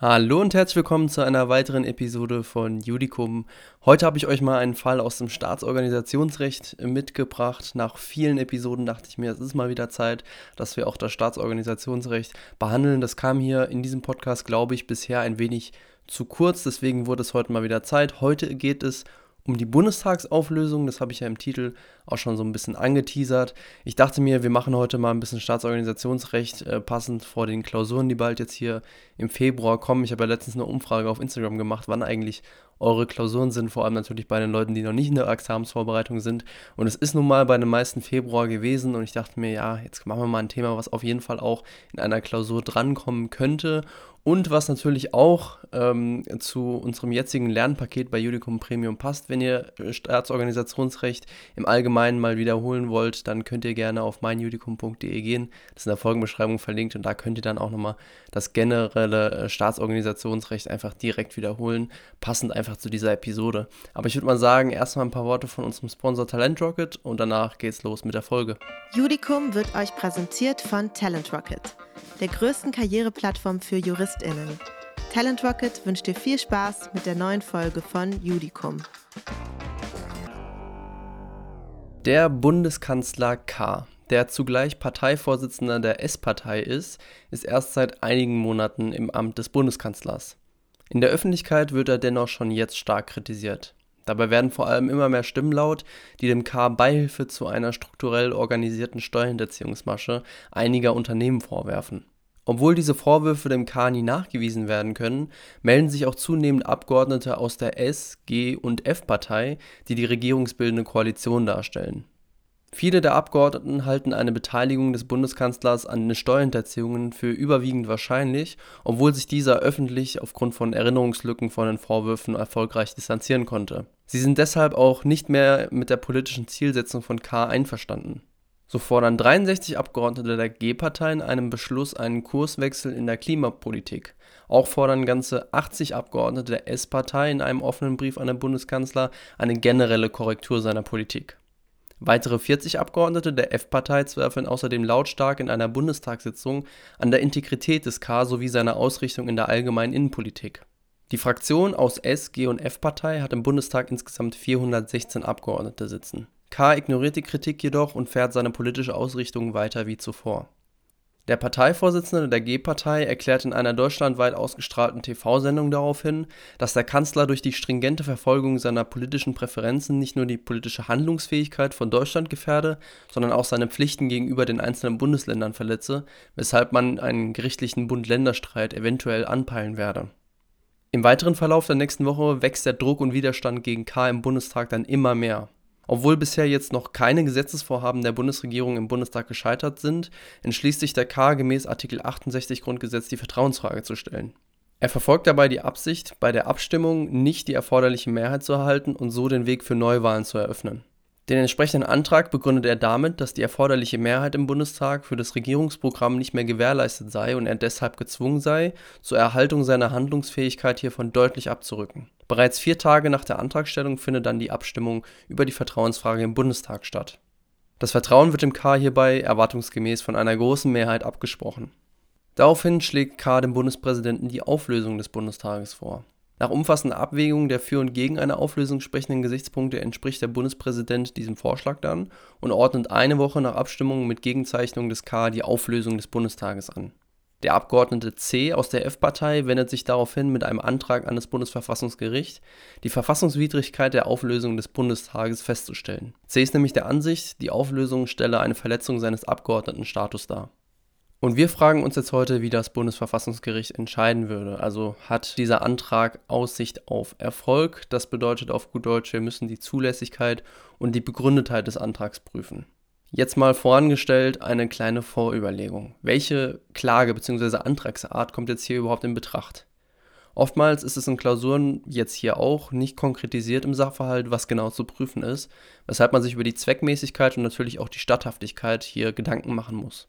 Hallo und herzlich willkommen zu einer weiteren Episode von Judicum. Heute habe ich euch mal einen Fall aus dem Staatsorganisationsrecht mitgebracht. Nach vielen Episoden dachte ich mir, es ist mal wieder Zeit, dass wir auch das Staatsorganisationsrecht behandeln. Das kam hier in diesem Podcast, glaube ich, bisher ein wenig zu kurz. Deswegen wurde es heute mal wieder Zeit. Heute geht es um die Bundestagsauflösung. Das habe ich ja im Titel auch schon so ein bisschen angeteasert. Ich dachte mir, wir machen heute mal ein bisschen Staatsorganisationsrecht äh, passend vor den Klausuren, die bald jetzt hier im Februar kommen. Ich habe ja letztens eine Umfrage auf Instagram gemacht, wann eigentlich eure Klausuren sind, vor allem natürlich bei den Leuten, die noch nicht in der Examensvorbereitung sind. Und es ist nun mal bei den meisten Februar gewesen und ich dachte mir, ja, jetzt machen wir mal ein Thema, was auf jeden Fall auch in einer Klausur drankommen könnte. Und was natürlich auch ähm, zu unserem jetzigen Lernpaket bei Judicum Premium passt, wenn ihr Staatsorganisationsrecht im Allgemeinen mal wiederholen wollt, dann könnt ihr gerne auf meinjudicum.de gehen. Das ist in der Folgenbeschreibung verlinkt und da könnt ihr dann auch nochmal das generelle äh, Staatsorganisationsrecht einfach direkt wiederholen, passend einfach zu dieser Episode. Aber ich würde mal sagen, erstmal ein paar Worte von unserem Sponsor Talent Rocket und danach geht's los mit der Folge. Judicum wird euch präsentiert von Talent Rocket der größten Karriereplattform für JuristInnen. Talent Rocket wünscht dir viel Spaß mit der neuen Folge von Judicum. Der Bundeskanzler K., der zugleich Parteivorsitzender der S-Partei ist, ist erst seit einigen Monaten im Amt des Bundeskanzlers. In der Öffentlichkeit wird er dennoch schon jetzt stark kritisiert. Dabei werden vor allem immer mehr Stimmen laut, die dem K Beihilfe zu einer strukturell organisierten Steuerhinterziehungsmasche einiger Unternehmen vorwerfen. Obwohl diese Vorwürfe dem K nie nachgewiesen werden können, melden sich auch zunehmend Abgeordnete aus der S-, G- und F-Partei, die die regierungsbildende Koalition darstellen Viele der Abgeordneten halten eine Beteiligung des Bundeskanzlers an den Steuerhinterziehungen für überwiegend wahrscheinlich, obwohl sich dieser öffentlich aufgrund von Erinnerungslücken von den Vorwürfen erfolgreich distanzieren konnte. Sie sind deshalb auch nicht mehr mit der politischen Zielsetzung von K einverstanden. So fordern 63 Abgeordnete der G-Partei in einem Beschluss einen Kurswechsel in der Klimapolitik. Auch fordern ganze 80 Abgeordnete der S-Partei in einem offenen Brief an den Bundeskanzler eine generelle Korrektur seiner Politik Weitere 40 Abgeordnete der F-Partei zweifeln außerdem lautstark in einer Bundestagssitzung an der Integrität des K sowie seiner Ausrichtung in der allgemeinen Innenpolitik. Die Fraktion aus S, G und F-Partei hat im Bundestag insgesamt 416 Abgeordnete sitzen. K ignoriert die Kritik jedoch und fährt seine politische Ausrichtung weiter wie zuvor der Parteivorsitzende der G-Partei erklärt in einer deutschlandweit ausgestrahlten TV-Sendung daraufhin, dass der Kanzler durch die stringente Verfolgung seiner politischen Präferenzen nicht nur die politische Handlungsfähigkeit von Deutschland gefährde, sondern auch seine Pflichten gegenüber den einzelnen Bundesländern verletze, weshalb man einen gerichtlichen Bund-Länder-Streit eventuell anpeilen werde. Im weiteren Verlauf der nächsten Woche wächst der Druck und Widerstand gegen K im Bundestag dann immer mehr obwohl bisher jetzt noch keine Gesetzesvorhaben der Bundesregierung im Bundestag gescheitert sind, entschließt sich der K gemäß Artikel 68 Grundgesetz die Vertrauensfrage zu stellen. Er verfolgt dabei die Absicht, bei der Abstimmung nicht die erforderliche Mehrheit zu erhalten und so den Weg für Neuwahlen zu eröffnen den entsprechenden Antrag begründet er damit, dass die erforderliche Mehrheit im Bundestag für das Regierungsprogramm nicht mehr gewährleistet sei und er deshalb gezwungen sei, zur Erhaltung seiner Handlungsfähigkeit hiervon deutlich abzurücken. Bereits vier Tage nach der Antragstellung findet dann die Abstimmung über die Vertrauensfrage im Bundestag statt. Das Vertrauen wird dem K hierbei erwartungsgemäß von einer großen Mehrheit abgesprochen. Daraufhin schlägt K dem Bundespräsidenten die Auflösung des Bundestages vor nach umfassender Abwägung der für und gegen eine Auflösung sprechenden Gesichtspunkte entspricht der Bundespräsident diesem Vorschlag dann und ordnet eine Woche nach Abstimmung mit Gegenzeichnung des K die Auflösung des Bundestages an. Der Abgeordnete C aus der F-Partei wendet sich daraufhin mit einem Antrag an das Bundesverfassungsgericht, die Verfassungswidrigkeit der Auflösung des Bundestages festzustellen. C ist nämlich der Ansicht, die Auflösung stelle eine Verletzung seines Abgeordnetenstatus dar und wir fragen uns jetzt heute, wie das Bundesverfassungsgericht entscheiden würde. Also hat dieser Antrag Aussicht auf Erfolg? Das bedeutet auf gut Deutsch, wir müssen die Zulässigkeit und die Begründetheit des Antrags prüfen. Jetzt mal vorangestellt eine kleine Vorüberlegung. Welche Klage bzw. Antragsart kommt jetzt hier überhaupt in Betracht? Oftmals ist es in Klausuren, jetzt hier auch, nicht konkretisiert im Sachverhalt, was genau zu prüfen ist, weshalb man sich über die Zweckmäßigkeit und natürlich auch die Statthaftigkeit hier Gedanken machen muss.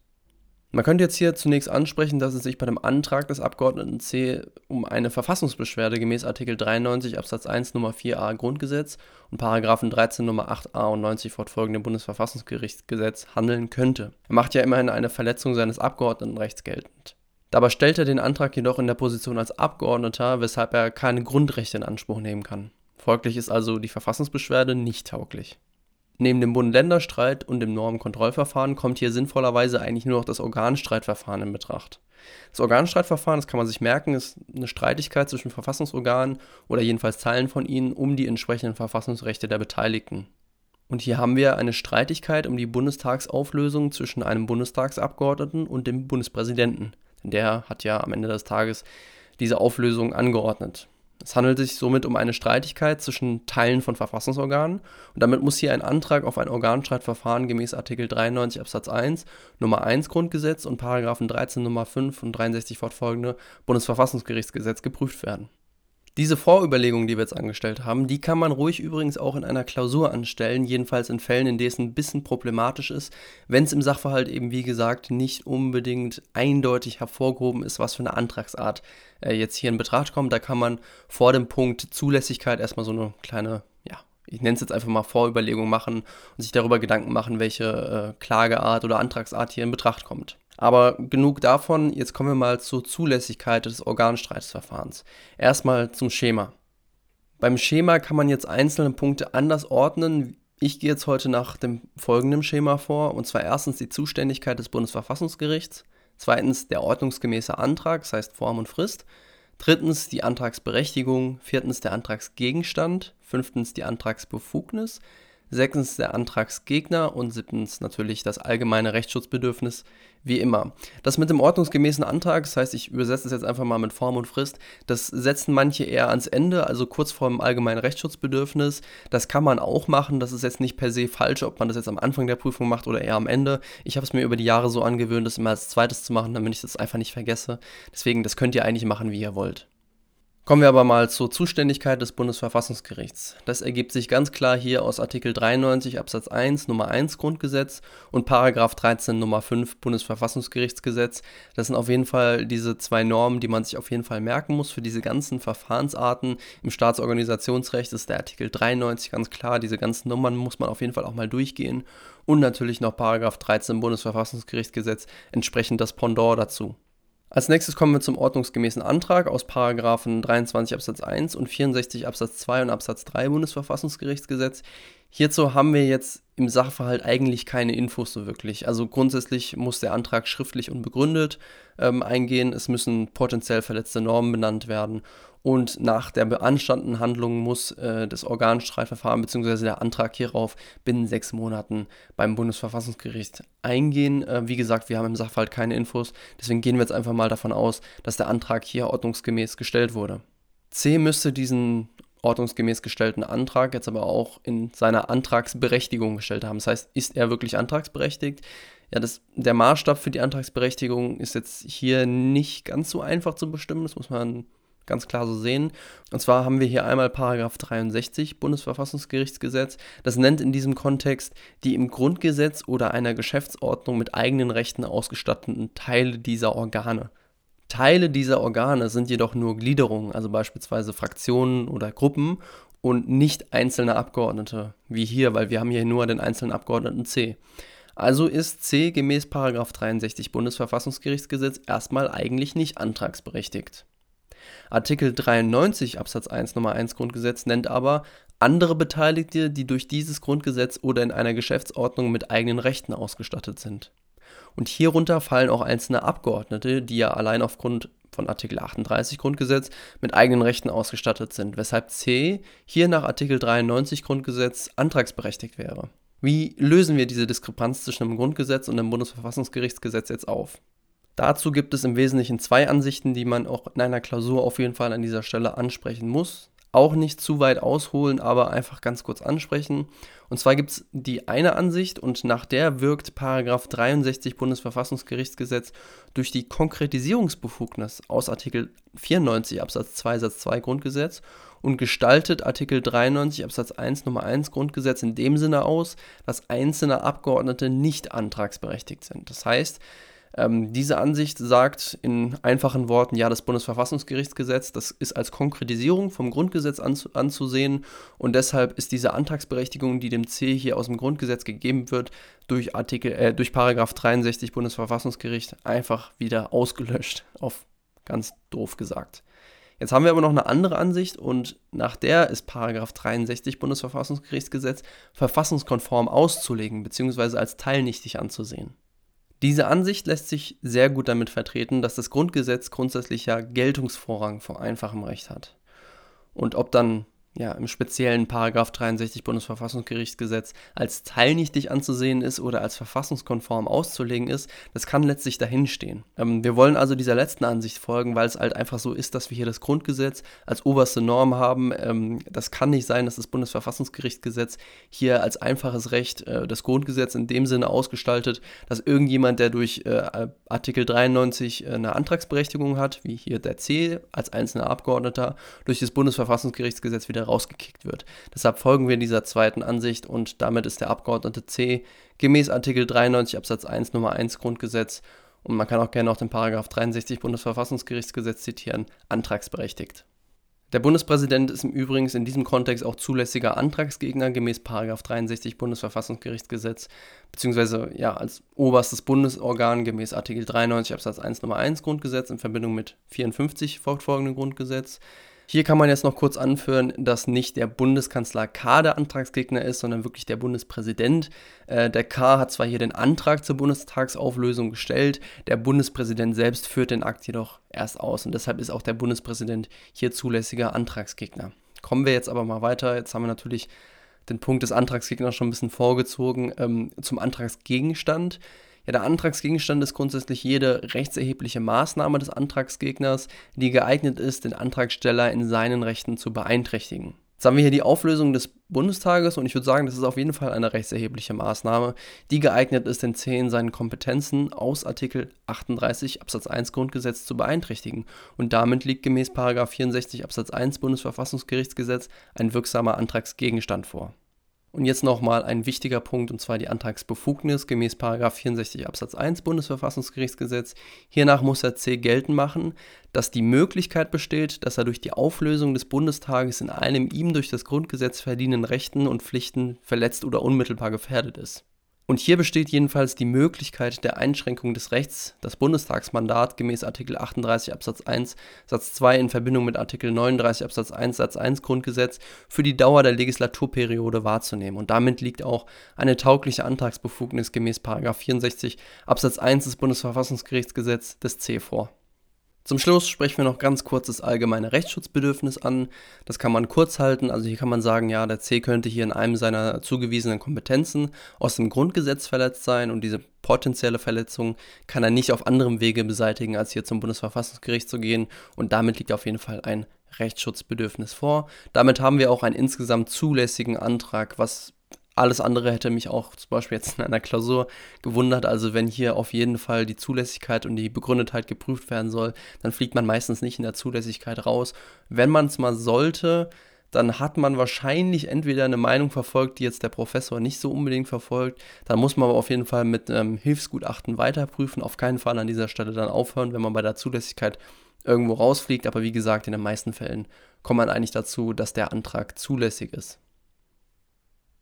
Man könnte jetzt hier zunächst ansprechen, dass es sich bei dem Antrag des Abgeordneten C um eine Verfassungsbeschwerde gemäß Artikel 93 Absatz 1 Nummer 4a Grundgesetz und Paragraphen 13 Nummer 8a und 90 fortfolgende Bundesverfassungsgerichtsgesetz handeln könnte. Er macht ja immerhin eine Verletzung seines Abgeordnetenrechts geltend. Dabei stellt er den Antrag jedoch in der Position als Abgeordneter, weshalb er keine Grundrechte in Anspruch nehmen kann. Folglich ist also die Verfassungsbeschwerde nicht tauglich. Neben dem Bund-Länder-Streit und dem Normenkontrollverfahren kommt hier sinnvollerweise eigentlich nur noch das Organstreitverfahren in Betracht. Das Organstreitverfahren, das kann man sich merken, ist eine Streitigkeit zwischen Verfassungsorganen oder jedenfalls Teilen von ihnen um die entsprechenden Verfassungsrechte der Beteiligten. Und hier haben wir eine Streitigkeit um die Bundestagsauflösung zwischen einem Bundestagsabgeordneten und dem Bundespräsidenten. Denn der hat ja am Ende des Tages diese Auflösung angeordnet. Es handelt sich somit um eine Streitigkeit zwischen Teilen von Verfassungsorganen und damit muss hier ein Antrag auf ein Organstreitverfahren gemäß Artikel 93 Absatz 1 Nummer 1 Grundgesetz und Paragraphen 13 Nummer 5 und 63 fortfolgende Bundesverfassungsgerichtsgesetz geprüft werden. Diese Vorüberlegungen, die wir jetzt angestellt haben, die kann man ruhig übrigens auch in einer Klausur anstellen, jedenfalls in Fällen, in denen es ein bisschen problematisch ist, wenn es im Sachverhalt eben, wie gesagt, nicht unbedingt eindeutig hervorgehoben ist, was für eine Antragsart äh, jetzt hier in Betracht kommt. Da kann man vor dem Punkt Zulässigkeit erstmal so eine kleine, ja, ich nenne es jetzt einfach mal Vorüberlegung machen und sich darüber Gedanken machen, welche äh, Klageart oder Antragsart hier in Betracht kommt. Aber genug davon, jetzt kommen wir mal zur Zulässigkeit des Organstreitsverfahrens. Erstmal zum Schema. Beim Schema kann man jetzt einzelne Punkte anders ordnen. Ich gehe jetzt heute nach dem folgenden Schema vor, und zwar erstens die Zuständigkeit des Bundesverfassungsgerichts, zweitens der ordnungsgemäße Antrag, das heißt Form und Frist, drittens die Antragsberechtigung, viertens der Antragsgegenstand, fünftens die Antragsbefugnis, sechstens der Antragsgegner und siebtens natürlich das allgemeine Rechtsschutzbedürfnis, wie immer. Das mit dem ordnungsgemäßen Antrag, das heißt, ich übersetze es jetzt einfach mal mit Form und Frist, das setzen manche eher ans Ende, also kurz vor dem allgemeinen Rechtsschutzbedürfnis. Das kann man auch machen, das ist jetzt nicht per se falsch, ob man das jetzt am Anfang der Prüfung macht oder eher am Ende. Ich habe es mir über die Jahre so angewöhnt, das immer als zweites zu machen, damit ich das einfach nicht vergesse. Deswegen, das könnt ihr eigentlich machen, wie ihr wollt. Kommen wir aber mal zur Zuständigkeit des Bundesverfassungsgerichts. Das ergibt sich ganz klar hier aus Artikel 93 Absatz 1 Nummer 1 Grundgesetz und Paragraph 13 Nummer 5 Bundesverfassungsgerichtsgesetz. Das sind auf jeden Fall diese zwei Normen, die man sich auf jeden Fall merken muss für diese ganzen Verfahrensarten. Im Staatsorganisationsrecht ist der Artikel 93 ganz klar. Diese ganzen Nummern muss man auf jeden Fall auch mal durchgehen. Und natürlich noch Paragraph 13 Bundesverfassungsgerichtsgesetz entsprechend das Pendant dazu. Als nächstes kommen wir zum ordnungsgemäßen Antrag aus Paragraphen 23 Absatz 1 und 64 Absatz 2 und Absatz 3 Bundesverfassungsgerichtsgesetz. Hierzu haben wir jetzt im Sachverhalt eigentlich keine Infos so wirklich. Also grundsätzlich muss der Antrag schriftlich und begründet ähm, eingehen. Es müssen potenziell verletzte Normen benannt werden und nach der beanstandeten Handlung muss äh, das Organstreitverfahren bzw. der Antrag hierauf binnen sechs Monaten beim Bundesverfassungsgericht eingehen. Äh, wie gesagt, wir haben im Sachverhalt keine Infos, deswegen gehen wir jetzt einfach mal davon aus, dass der Antrag hier ordnungsgemäß gestellt wurde. C müsste diesen ordnungsgemäß gestellten Antrag jetzt aber auch in seiner Antragsberechtigung gestellt haben. Das heißt, ist er wirklich antragsberechtigt? Ja, das, der Maßstab für die Antragsberechtigung ist jetzt hier nicht ganz so einfach zu bestimmen. Das muss man ganz klar so sehen. Und zwar haben wir hier einmal Paragraph 63 Bundesverfassungsgerichtsgesetz. Das nennt in diesem Kontext die im Grundgesetz oder einer Geschäftsordnung mit eigenen Rechten ausgestatteten Teile dieser Organe. Teile dieser Organe sind jedoch nur Gliederungen, also beispielsweise Fraktionen oder Gruppen und nicht einzelne Abgeordnete, wie hier, weil wir haben hier nur den einzelnen Abgeordneten C. Also ist C gemäß 63 Bundesverfassungsgerichtsgesetz erstmal eigentlich nicht antragsberechtigt. Artikel 93 Absatz 1 Nummer 1 Grundgesetz nennt aber andere Beteiligte, die durch dieses Grundgesetz oder in einer Geschäftsordnung mit eigenen Rechten ausgestattet sind. Und hierunter fallen auch einzelne Abgeordnete, die ja allein aufgrund von Artikel 38 Grundgesetz mit eigenen Rechten ausgestattet sind, weshalb C hier nach Artikel 93 Grundgesetz antragsberechtigt wäre. Wie lösen wir diese Diskrepanz zwischen dem Grundgesetz und dem Bundesverfassungsgerichtsgesetz jetzt auf? Dazu gibt es im Wesentlichen zwei Ansichten, die man auch in einer Klausur auf jeden Fall an dieser Stelle ansprechen muss. Auch nicht zu weit ausholen, aber einfach ganz kurz ansprechen. Und zwar gibt es die eine Ansicht und nach der wirkt Paragraph 63 Bundesverfassungsgerichtsgesetz durch die Konkretisierungsbefugnis aus Artikel 94 Absatz 2 Satz 2 Grundgesetz und gestaltet Artikel 93 Absatz 1 Nummer 1 Grundgesetz in dem Sinne aus, dass einzelne Abgeordnete nicht antragsberechtigt sind. Das heißt, Ähm, diese Ansicht sagt in einfachen Worten, ja, das Bundesverfassungsgerichtsgesetz, das ist als Konkretisierung vom Grundgesetz anzu anzusehen und deshalb ist diese Antragsberechtigung, die dem C hier aus dem Grundgesetz gegeben wird, durch Artikel, äh, durch Paragraph 63 Bundesverfassungsgericht einfach wieder ausgelöscht, auf ganz doof gesagt. Jetzt haben wir aber noch eine andere Ansicht und nach der ist Paragraph 63 Bundesverfassungsgerichtsgesetz verfassungskonform auszulegen bzw. als teilnichtig anzusehen. Diese Ansicht lässt sich sehr gut damit vertreten, dass das Grundgesetz grundsätzlich ja Geltungsvorrang vor einfachem Recht hat. Und ob dann ja, im speziellen Paragraph 63 Bundesverfassungsgerichtsgesetz als teilnichtig anzusehen ist oder als verfassungskonform auszulegen ist, das kann letztlich dahinstehen. Ähm, wir wollen also dieser letzten Ansicht folgen, weil es halt einfach so ist, dass wir hier das Grundgesetz als oberste Norm haben. Ähm, das kann nicht sein, dass das Bundesverfassungsgerichtsgesetz hier als einfaches Recht äh, das Grundgesetz in dem Sinne ausgestaltet, dass irgendjemand, der durch äh, Artikel 93 äh, eine Antragsberechtigung hat, wie hier der C als einzelner Abgeordneter, durch das Bundesverfassungsgerichtsgesetz wieder rausgekickt wird. Deshalb folgen wir dieser zweiten Ansicht und damit ist der Abgeordnete C gemäß Artikel 93 Absatz 1 Nummer 1 Grundgesetz und man kann auch gerne noch den Paragraph 63 Bundesverfassungsgerichtsgesetz zitieren, antragsberechtigt. Der Bundespräsident ist im Übrigen in diesem Kontext auch zulässiger Antragsgegner gemäß 63 Bundesverfassungsgerichtsgesetz, beziehungsweise ja, als oberstes Bundesorgan gemäß Artikel 93 Absatz 1 Nummer 1 Grundgesetz in Verbindung mit 54 fortfolgenden Grundgesetz. Hier kann man jetzt noch kurz anführen, dass nicht der Bundeskanzler K der Antragsgegner ist, sondern wirklich der Bundespräsident. Äh, der K hat zwar hier den Antrag zur Bundestagsauflösung gestellt, der Bundespräsident selbst führt den Akt jedoch erst aus und deshalb ist auch der Bundespräsident hier zulässiger Antragsgegner. Kommen wir jetzt aber mal weiter. Jetzt haben wir natürlich den Punkt des Antragsgegners schon ein bisschen vorgezogen ähm, zum Antragsgegenstand. Ja, der Antragsgegenstand ist grundsätzlich jede rechtserhebliche Maßnahme des Antragsgegners, die geeignet ist, den Antragsteller in seinen Rechten zu beeinträchtigen. Jetzt haben wir hier die Auflösung des Bundestages und ich würde sagen, das ist auf jeden Fall eine rechtserhebliche Maßnahme, die geeignet ist, den in seinen Kompetenzen aus Artikel 38 Absatz 1 Grundgesetz zu beeinträchtigen. Und damit liegt gemäß 64 Absatz 1 Bundesverfassungsgerichtsgesetz ein wirksamer Antragsgegenstand vor. Und jetzt nochmal ein wichtiger Punkt, und zwar die Antragsbefugnis gemäß 64 Absatz 1 Bundesverfassungsgerichtsgesetz. Hiernach muss der C geltend machen, dass die Möglichkeit besteht, dass er durch die Auflösung des Bundestages in einem ihm durch das Grundgesetz verdienenden Rechten und Pflichten verletzt oder unmittelbar gefährdet ist. Und hier besteht jedenfalls die Möglichkeit der Einschränkung des Rechts, das Bundestagsmandat gemäß Artikel 38 Absatz 1 Satz 2 in Verbindung mit Artikel 39 Absatz 1 Satz 1 Grundgesetz für die Dauer der Legislaturperiode wahrzunehmen. Und damit liegt auch eine taugliche Antragsbefugnis gemäß 64 Absatz 1 des Bundesverfassungsgerichtsgesetzes des C vor. Zum Schluss sprechen wir noch ganz kurz das allgemeine Rechtsschutzbedürfnis an. Das kann man kurz halten. Also hier kann man sagen, ja, der C könnte hier in einem seiner zugewiesenen Kompetenzen aus dem Grundgesetz verletzt sein und diese potenzielle Verletzung kann er nicht auf anderem Wege beseitigen, als hier zum Bundesverfassungsgericht zu gehen. Und damit liegt auf jeden Fall ein Rechtsschutzbedürfnis vor. Damit haben wir auch einen insgesamt zulässigen Antrag, was alles andere hätte mich auch zum Beispiel jetzt in einer Klausur gewundert. Also wenn hier auf jeden Fall die Zulässigkeit und die Begründetheit geprüft werden soll, dann fliegt man meistens nicht in der Zulässigkeit raus. Wenn man es mal sollte, dann hat man wahrscheinlich entweder eine Meinung verfolgt, die jetzt der Professor nicht so unbedingt verfolgt. Dann muss man aber auf jeden Fall mit einem Hilfsgutachten weiterprüfen. Auf keinen Fall an dieser Stelle dann aufhören, wenn man bei der Zulässigkeit irgendwo rausfliegt. Aber wie gesagt, in den meisten Fällen kommt man eigentlich dazu, dass der Antrag zulässig ist.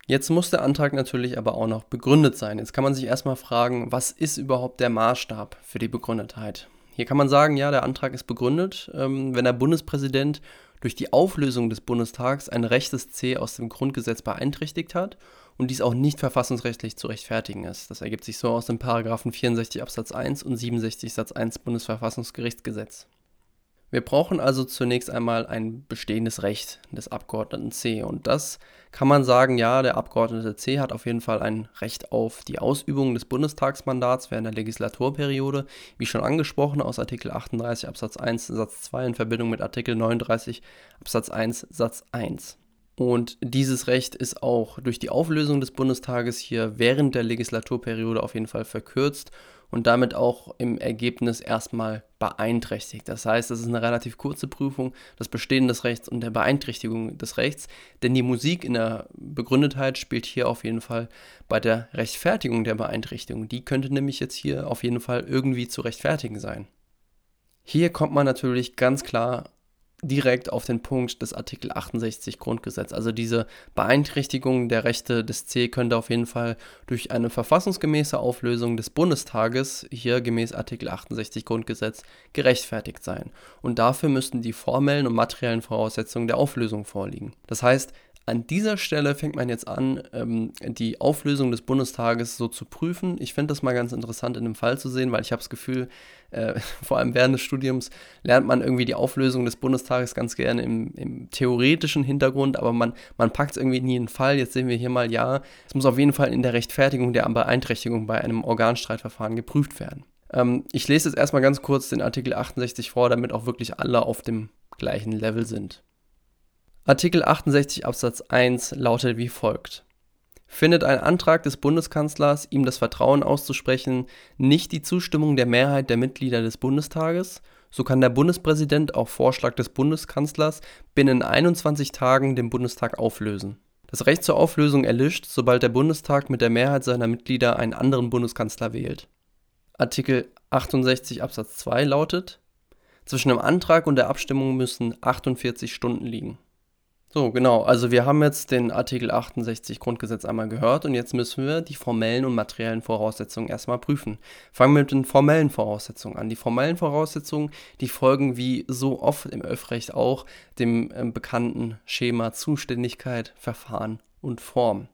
Jetzt muss der Antrag natürlich aber auch noch begründet sein. Jetzt kann man sich erstmal fragen, was ist überhaupt der Maßstab für die Begründetheit? Hier kann man sagen, ja, der Antrag ist begründet, ähm, wenn der Bundespräsident durch die Auflösung des Bundestags ein rechtes C aus dem Grundgesetz beeinträchtigt hat und dies auch nicht verfassungsrechtlich zu rechtfertigen ist. Das ergibt sich so aus den Paragraphen 64 Absatz 1 und 67 Satz 1 Bundesverfassungsgerichtsgesetz. Wir brauchen also zunächst einmal ein bestehendes Recht des Abgeordneten C. Und das kann man sagen, ja, der Abgeordnete C hat auf jeden Fall ein Recht auf die Ausübung des Bundestagsmandats während der Legislaturperiode, wie schon angesprochen aus Artikel 38 Absatz 1 Satz 2 in Verbindung mit Artikel 39 Absatz 1 Satz 1. Und dieses Recht ist auch durch die Auflösung des Bundestages hier während der Legislaturperiode auf jeden Fall verkürzt und damit auch im Ergebnis erstmal beeinträchtigt. Das heißt, es ist eine relativ kurze Prüfung des Bestehen des Rechts und der Beeinträchtigung des Rechts, denn die Musik in der Begründetheit spielt hier auf jeden Fall bei der Rechtfertigung der Beeinträchtigung. Die könnte nämlich jetzt hier auf jeden Fall irgendwie zu rechtfertigen sein. Hier kommt man natürlich ganz klar direkt auf den Punkt des Artikel 68 Grundgesetz. Also diese Beeinträchtigung der Rechte des C könnte auf jeden Fall durch eine verfassungsgemäße Auflösung des Bundestages, hier gemäß Artikel 68 Grundgesetz, gerechtfertigt sein. Und dafür müssten die formellen und materiellen Voraussetzungen der Auflösung vorliegen. Das heißt, an dieser Stelle fängt man jetzt an, ähm, die Auflösung des Bundestages so zu prüfen. Ich finde das mal ganz interessant in dem Fall zu sehen, weil ich habe das Gefühl, äh, vor allem während des Studiums lernt man irgendwie die Auflösung des Bundestages ganz gerne im, im theoretischen Hintergrund, aber man, man packt es irgendwie nie in den Fall. Jetzt sehen wir hier mal, ja, es muss auf jeden Fall in der Rechtfertigung der Beeinträchtigung bei einem Organstreitverfahren geprüft werden. Ähm, ich lese jetzt erstmal ganz kurz den Artikel 68 vor, damit auch wirklich alle auf dem gleichen Level sind. Artikel 68 Absatz 1 lautet wie folgt. Findet ein Antrag des Bundeskanzlers, ihm das Vertrauen auszusprechen, nicht die Zustimmung der Mehrheit der Mitglieder des Bundestages, so kann der Bundespräsident auf Vorschlag des Bundeskanzlers binnen 21 Tagen den Bundestag auflösen. Das Recht zur Auflösung erlischt, sobald der Bundestag mit der Mehrheit seiner Mitglieder einen anderen Bundeskanzler wählt. Artikel 68 Absatz 2 lautet: Zwischen dem Antrag und der Abstimmung müssen 48 Stunden liegen. So, genau. Also wir haben jetzt den Artikel 68 Grundgesetz einmal gehört und jetzt müssen wir die formellen und materiellen Voraussetzungen erstmal prüfen. Fangen wir mit den formellen Voraussetzungen an. Die formellen Voraussetzungen, die folgen wie so oft im Öffrecht auch dem äh, bekannten Schema Zuständigkeit, Verfahren und Form.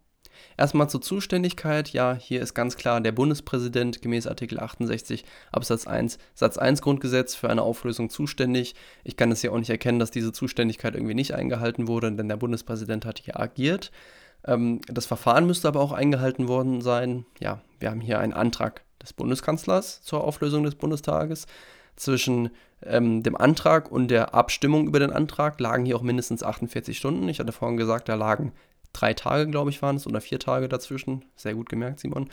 Erstmal zur Zuständigkeit. Ja, hier ist ganz klar der Bundespräsident gemäß Artikel 68 Absatz 1 Satz 1 Grundgesetz für eine Auflösung zuständig. Ich kann es hier auch nicht erkennen, dass diese Zuständigkeit irgendwie nicht eingehalten wurde, denn der Bundespräsident hat hier agiert. Ähm, das Verfahren müsste aber auch eingehalten worden sein. Ja, wir haben hier einen Antrag des Bundeskanzlers zur Auflösung des Bundestages. Zwischen ähm, dem Antrag und der Abstimmung über den Antrag lagen hier auch mindestens 48 Stunden. Ich hatte vorhin gesagt, da lagen drei Tage, glaube ich, waren es, oder vier Tage dazwischen. Sehr gut gemerkt, Simon.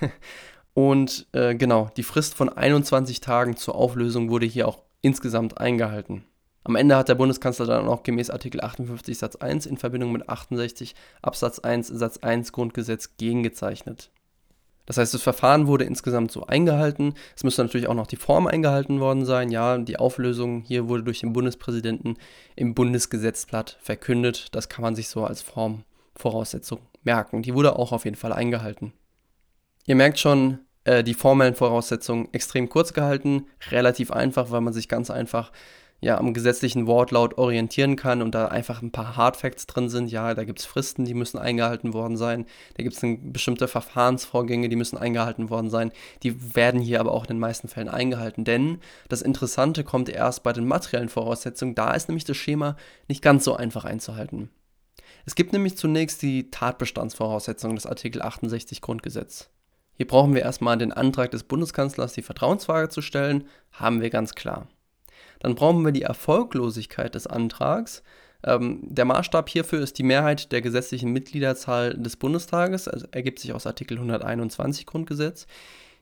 Und äh, genau, die Frist von 21 Tagen zur Auflösung wurde hier auch insgesamt eingehalten. Am Ende hat der Bundeskanzler dann auch gemäß Artikel 58 Satz 1 in Verbindung mit 68 Absatz 1 Satz 1 Grundgesetz gegengezeichnet. Das heißt, das Verfahren wurde insgesamt so eingehalten. Es müsste natürlich auch noch die Form eingehalten worden sein. Ja, die Auflösung hier wurde durch den Bundespräsidenten im Bundesgesetzblatt verkündet. Das kann man sich so als Form Voraussetzung merken. Die wurde auch auf jeden Fall eingehalten. Ihr merkt schon, äh, die formellen Voraussetzungen extrem kurz gehalten, relativ einfach, weil man sich ganz einfach ja, am gesetzlichen Wortlaut orientieren kann und da einfach ein paar Hardfacts drin sind. Ja, da gibt es Fristen, die müssen eingehalten worden sein. Da gibt es bestimmte Verfahrensvorgänge, die müssen eingehalten worden sein. Die werden hier aber auch in den meisten Fällen eingehalten. Denn das Interessante kommt erst bei den materiellen Voraussetzungen. Da ist nämlich das Schema nicht ganz so einfach einzuhalten. Es gibt nämlich zunächst die Tatbestandsvoraussetzungen des Artikel 68 Grundgesetz. Hier brauchen wir erstmal den Antrag des Bundeskanzlers, die Vertrauensfrage zu stellen, haben wir ganz klar. Dann brauchen wir die Erfolglosigkeit des Antrags. Ähm, der Maßstab hierfür ist die Mehrheit der gesetzlichen Mitgliederzahl des Bundestages, also ergibt sich aus Artikel 121 Grundgesetz.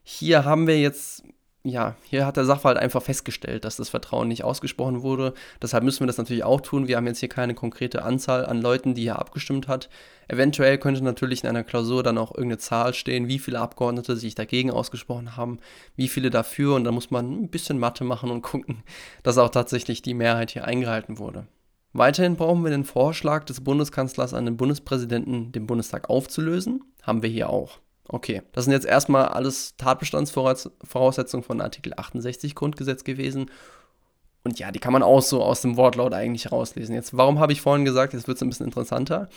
Hier haben wir jetzt ja, hier hat der Sachverhalt einfach festgestellt, dass das Vertrauen nicht ausgesprochen wurde. Deshalb müssen wir das natürlich auch tun. Wir haben jetzt hier keine konkrete Anzahl an Leuten, die hier abgestimmt hat. Eventuell könnte natürlich in einer Klausur dann auch irgendeine Zahl stehen, wie viele Abgeordnete sich dagegen ausgesprochen haben, wie viele dafür. Und dann muss man ein bisschen Mathe machen und gucken, dass auch tatsächlich die Mehrheit hier eingehalten wurde. Weiterhin brauchen wir den Vorschlag des Bundeskanzlers an den Bundespräsidenten, den Bundestag aufzulösen. Haben wir hier auch. Okay, das sind jetzt erstmal alles Tatbestandsvoraussetzungen von Artikel 68 Grundgesetz gewesen. Und ja, die kann man auch so aus dem Wortlaut eigentlich rauslesen. Jetzt, warum habe ich vorhin gesagt, jetzt wird es ein bisschen interessanter?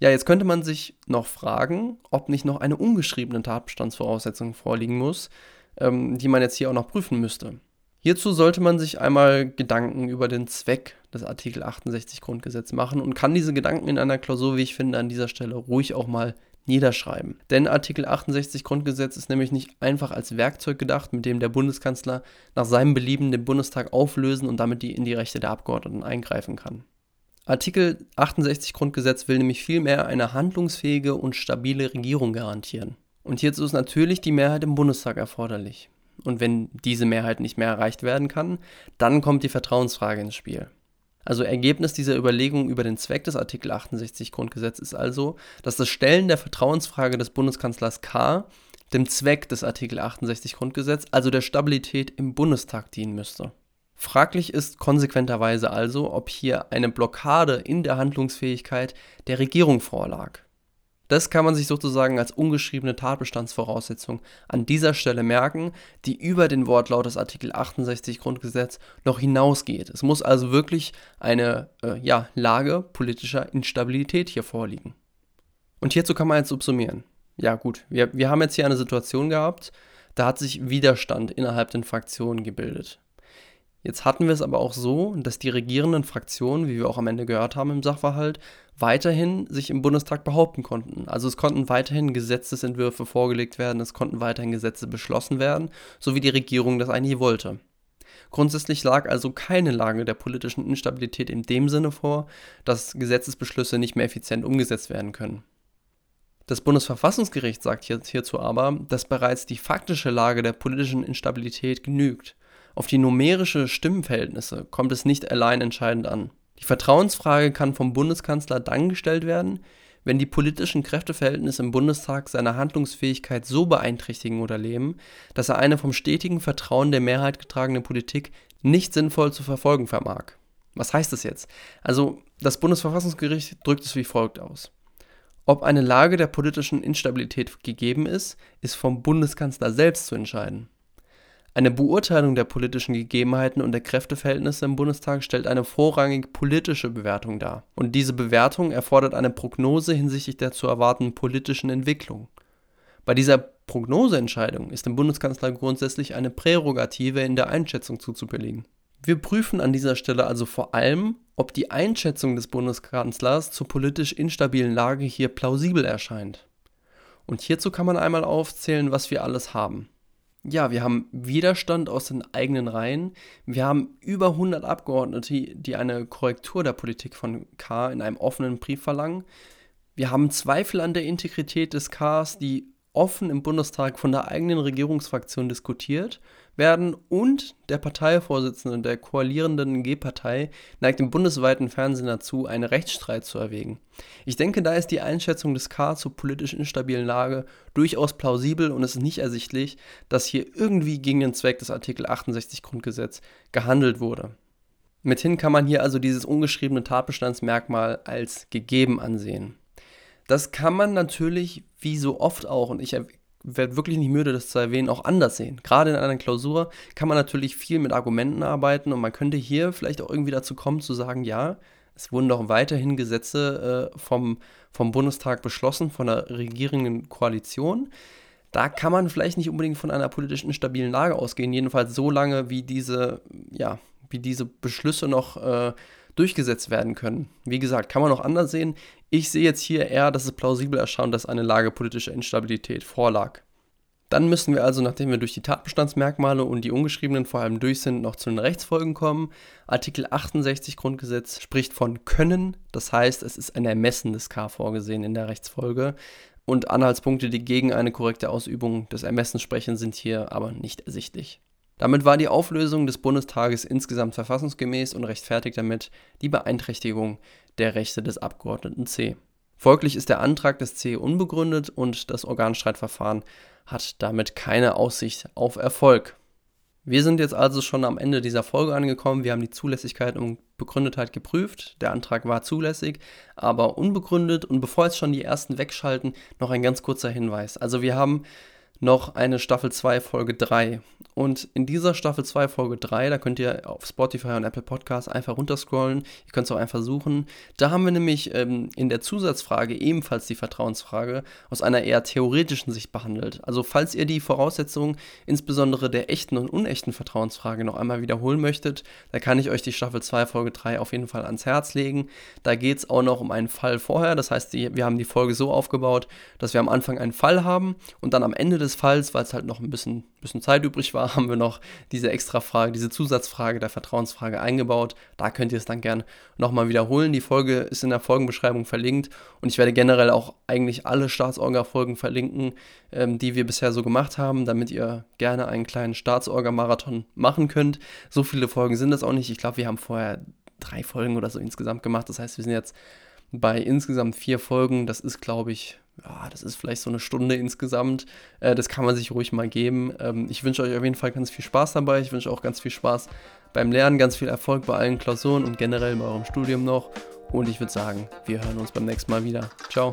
Ja, jetzt könnte man sich noch fragen, ob nicht noch eine ungeschriebene Tatbestandsvoraussetzung vorliegen muss, ähm, die man jetzt hier auch noch prüfen müsste. Hierzu sollte man sich einmal Gedanken über den Zweck des Artikel 68 Grundgesetz machen und kann diese Gedanken in einer Klausur, wie ich finde, an dieser Stelle ruhig auch mal niederschreiben. Denn Artikel 68 Grundgesetz ist nämlich nicht einfach als Werkzeug gedacht, mit dem der Bundeskanzler nach seinem Belieben den Bundestag auflösen und damit die in die Rechte der Abgeordneten eingreifen kann. Artikel 68 Grundgesetz will nämlich vielmehr eine handlungsfähige und stabile Regierung garantieren. Und hierzu ist natürlich die Mehrheit im Bundestag erforderlich. Und wenn diese Mehrheit nicht mehr erreicht werden kann, dann kommt die Vertrauensfrage ins Spiel. Also Ergebnis dieser Überlegung über den Zweck des Artikel 68 Grundgesetz ist also, dass das Stellen der Vertrauensfrage des Bundeskanzlers K dem Zweck des Artikel 68 Grundgesetz, also der Stabilität im Bundestag dienen müsste. Fraglich ist konsequenterweise also, ob hier eine Blockade in der Handlungsfähigkeit der Regierung vorlag. Das kann man sich sozusagen als ungeschriebene Tatbestandsvoraussetzung an dieser Stelle merken, die über den Wortlaut des Artikel 68 Grundgesetz noch hinausgeht. Es muss also wirklich eine äh, ja, Lage politischer Instabilität hier vorliegen. Und hierzu kann man jetzt subsumieren. Ja gut, wir, wir haben jetzt hier eine Situation gehabt, da hat sich Widerstand innerhalb den Fraktionen gebildet. Jetzt hatten wir es aber auch so, dass die regierenden Fraktionen, wie wir auch am Ende gehört haben im Sachverhalt, weiterhin sich im Bundestag behaupten konnten. Also es konnten weiterhin Gesetzesentwürfe vorgelegt werden, es konnten weiterhin Gesetze beschlossen werden, so wie die Regierung das eigentlich wollte. Grundsätzlich lag also keine Lage der politischen Instabilität in dem Sinne vor, dass Gesetzesbeschlüsse nicht mehr effizient umgesetzt werden können. Das Bundesverfassungsgericht sagt hierzu aber, dass bereits die faktische Lage der politischen Instabilität genügt. Auf die numerische Stimmenverhältnisse kommt es nicht allein entscheidend an. Die Vertrauensfrage kann vom Bundeskanzler dann gestellt werden, wenn die politischen Kräfteverhältnisse im Bundestag seine Handlungsfähigkeit so beeinträchtigen oder lähmen, dass er eine vom stetigen Vertrauen der Mehrheit getragene Politik nicht sinnvoll zu verfolgen vermag. Was heißt das jetzt? Also, das Bundesverfassungsgericht drückt es wie folgt aus. Ob eine Lage der politischen Instabilität gegeben ist, ist vom Bundeskanzler selbst zu entscheiden. Eine Beurteilung der politischen Gegebenheiten und der Kräfteverhältnisse im Bundestag stellt eine vorrangig politische Bewertung dar, und diese Bewertung erfordert eine Prognose hinsichtlich der zu erwartenden politischen Entwicklung. Bei dieser Prognoseentscheidung ist dem Bundeskanzler grundsätzlich eine Prärogative in der Einschätzung zuzubelegen. Wir prüfen an dieser Stelle also vor allem, ob die Einschätzung des Bundeskanzlers zur politisch instabilen Lage hier plausibel erscheint. Und hierzu kann man einmal aufzählen, was wir alles haben ja, wir haben Widerstand aus den eigenen Reihen. Wir haben über 100 Abgeordnete, die eine Korrektur der Politik von K in einem offenen Brief verlangen. Wir haben Zweifel an der Integrität des Ks, die offen im Bundestag von der eigenen Regierungsfraktion diskutiert werden und der Parteivorsitzende der koalierenden G-Partei neigt im bundesweiten Fernsehen dazu, einen Rechtsstreit zu erwägen. Ich denke, da ist die Einschätzung des K zur politisch instabilen Lage durchaus plausibel und es ist nicht ersichtlich, dass hier irgendwie gegen den Zweck des Artikel 68 Grundgesetz gehandelt wurde. Mithin kann man hier also dieses ungeschriebene Tatbestandsmerkmal als gegeben ansehen. Das kann man natürlich, wie so oft auch, und ich werde wirklich nicht müde, das zu erwähnen, auch anders sehen. Gerade in einer Klausur kann man natürlich viel mit Argumenten arbeiten und man könnte hier vielleicht auch irgendwie dazu kommen zu sagen, ja, es wurden doch weiterhin Gesetze äh, vom, vom Bundestag beschlossen, von der regierenden Koalition. Da kann man vielleicht nicht unbedingt von einer politisch instabilen Lage ausgehen, jedenfalls so lange, wie diese, ja, wie diese Beschlüsse noch äh, durchgesetzt werden können. Wie gesagt, kann man auch anders sehen. Ich sehe jetzt hier eher, dass es plausibel erscheint, dass eine Lage politischer Instabilität vorlag. Dann müssen wir also, nachdem wir durch die Tatbestandsmerkmale und die ungeschriebenen vor allem durch sind, noch zu den Rechtsfolgen kommen. Artikel 68 Grundgesetz spricht von Können, das heißt, es ist ein Ermessen des K vorgesehen in der Rechtsfolge. Und Anhaltspunkte, die gegen eine korrekte Ausübung des Ermessens sprechen, sind hier aber nicht ersichtlich. Damit war die Auflösung des Bundestages insgesamt verfassungsgemäß und rechtfertigt damit die Beeinträchtigung der Rechte des Abgeordneten C. Folglich ist der Antrag des C unbegründet und das Organstreitverfahren hat damit keine Aussicht auf Erfolg. Wir sind jetzt also schon am Ende dieser Folge angekommen. Wir haben die Zulässigkeit und Begründetheit geprüft. Der Antrag war zulässig, aber unbegründet. Und bevor jetzt schon die ersten wegschalten, noch ein ganz kurzer Hinweis. Also wir haben noch eine Staffel 2 Folge 3. Und in dieser Staffel 2 Folge 3, da könnt ihr auf Spotify und Apple Podcasts einfach runterscrollen. Ihr könnt es auch einfach suchen. Da haben wir nämlich ähm, in der Zusatzfrage ebenfalls die Vertrauensfrage aus einer eher theoretischen Sicht behandelt. Also falls ihr die Voraussetzungen insbesondere der echten und unechten Vertrauensfrage noch einmal wiederholen möchtet, da kann ich euch die Staffel 2 Folge 3 auf jeden Fall ans Herz legen. Da geht es auch noch um einen Fall vorher. Das heißt, die, wir haben die Folge so aufgebaut, dass wir am Anfang einen Fall haben und dann am Ende des keinesfalls, weil es halt noch ein bisschen, bisschen Zeit übrig war, haben wir noch diese extra Frage, diese Zusatzfrage der Vertrauensfrage eingebaut. Da könnt ihr es dann gerne nochmal wiederholen. Die Folge ist in der Folgenbeschreibung verlinkt und ich werde generell auch eigentlich alle Staatsorga-Folgen verlinken, ähm, die wir bisher so gemacht haben, damit ihr gerne einen kleinen Staatsorga-Marathon machen könnt. So viele Folgen sind das auch nicht. Ich glaube, wir haben vorher drei Folgen oder so insgesamt gemacht. Das heißt, wir sind jetzt bei insgesamt vier Folgen. Das ist, glaube ich, ja, das ist vielleicht so eine Stunde insgesamt. Äh, das kann man sich ruhig mal geben. Ähm, ich wünsche euch auf jeden Fall ganz viel Spaß dabei. Ich wünsche auch ganz viel Spaß beim Lernen, ganz viel Erfolg bei allen Klausuren und generell bei eurem Studium noch. Und ich würde sagen, wir hören uns beim nächsten Mal wieder. Ciao.